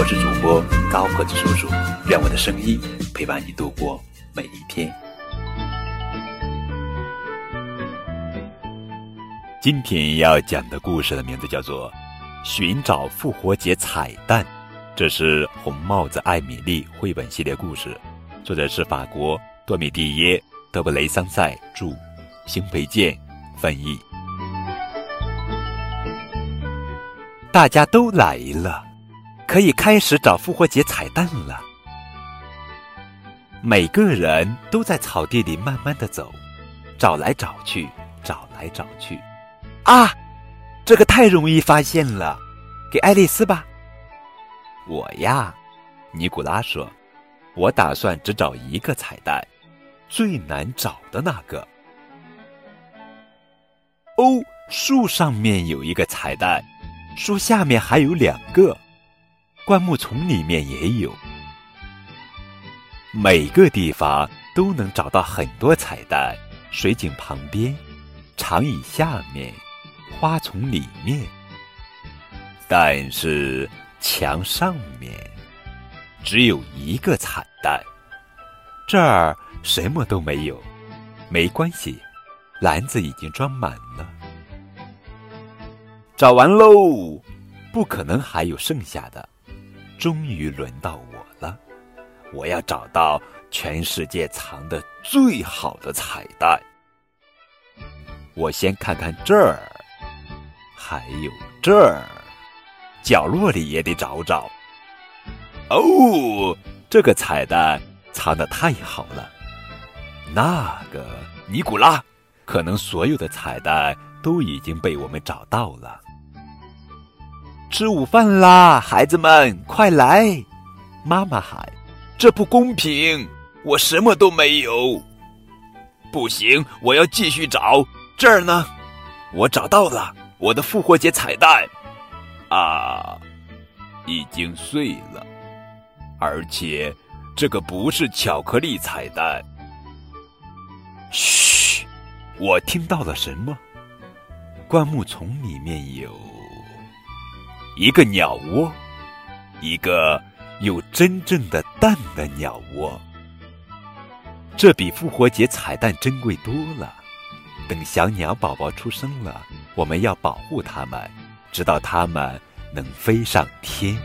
我是主播高个子叔叔，愿我的声音陪伴你度过每一天。今天要讲的故事的名字叫做《寻找复活节彩蛋》，这是红帽子艾米丽绘本系列故事，作者是法国多米蒂耶·德布雷桑塞著，邢培健翻译。大家都来了，可以开始找复活节彩蛋了。每个人都在草地里慢慢的走，找来找去，找来找去。啊，这个太容易发现了，给爱丽丝吧。我呀，尼古拉说，我打算只找一个彩蛋，最难找的那个。哦，树上面有一个彩蛋。树下面还有两个，灌木丛里面也有，每个地方都能找到很多彩蛋。水井旁边，长椅下面，花丛里面，但是墙上面只有一个彩蛋，这儿什么都没有。没关系，篮子已经装满了。找完喽，不可能还有剩下的。终于轮到我了，我要找到全世界藏的最好的彩蛋。我先看看这儿，还有这儿，角落里也得找找。哦，这个彩蛋藏的太好了。那个尼古拉，可能所有的彩蛋都已经被我们找到了。吃午饭啦，孩子们，快来！妈妈喊：“这不公平，我什么都没有。”不行，我要继续找。这儿呢，我找到了我的复活节彩蛋。啊，已经碎了，而且这个不是巧克力彩蛋。嘘，我听到了什么？灌木丛里面有。一个鸟窝，一个有真正的蛋的鸟窝，这比复活节彩蛋珍贵多了。等小鸟宝宝出生了，我们要保护它们，直到它们能飞上天。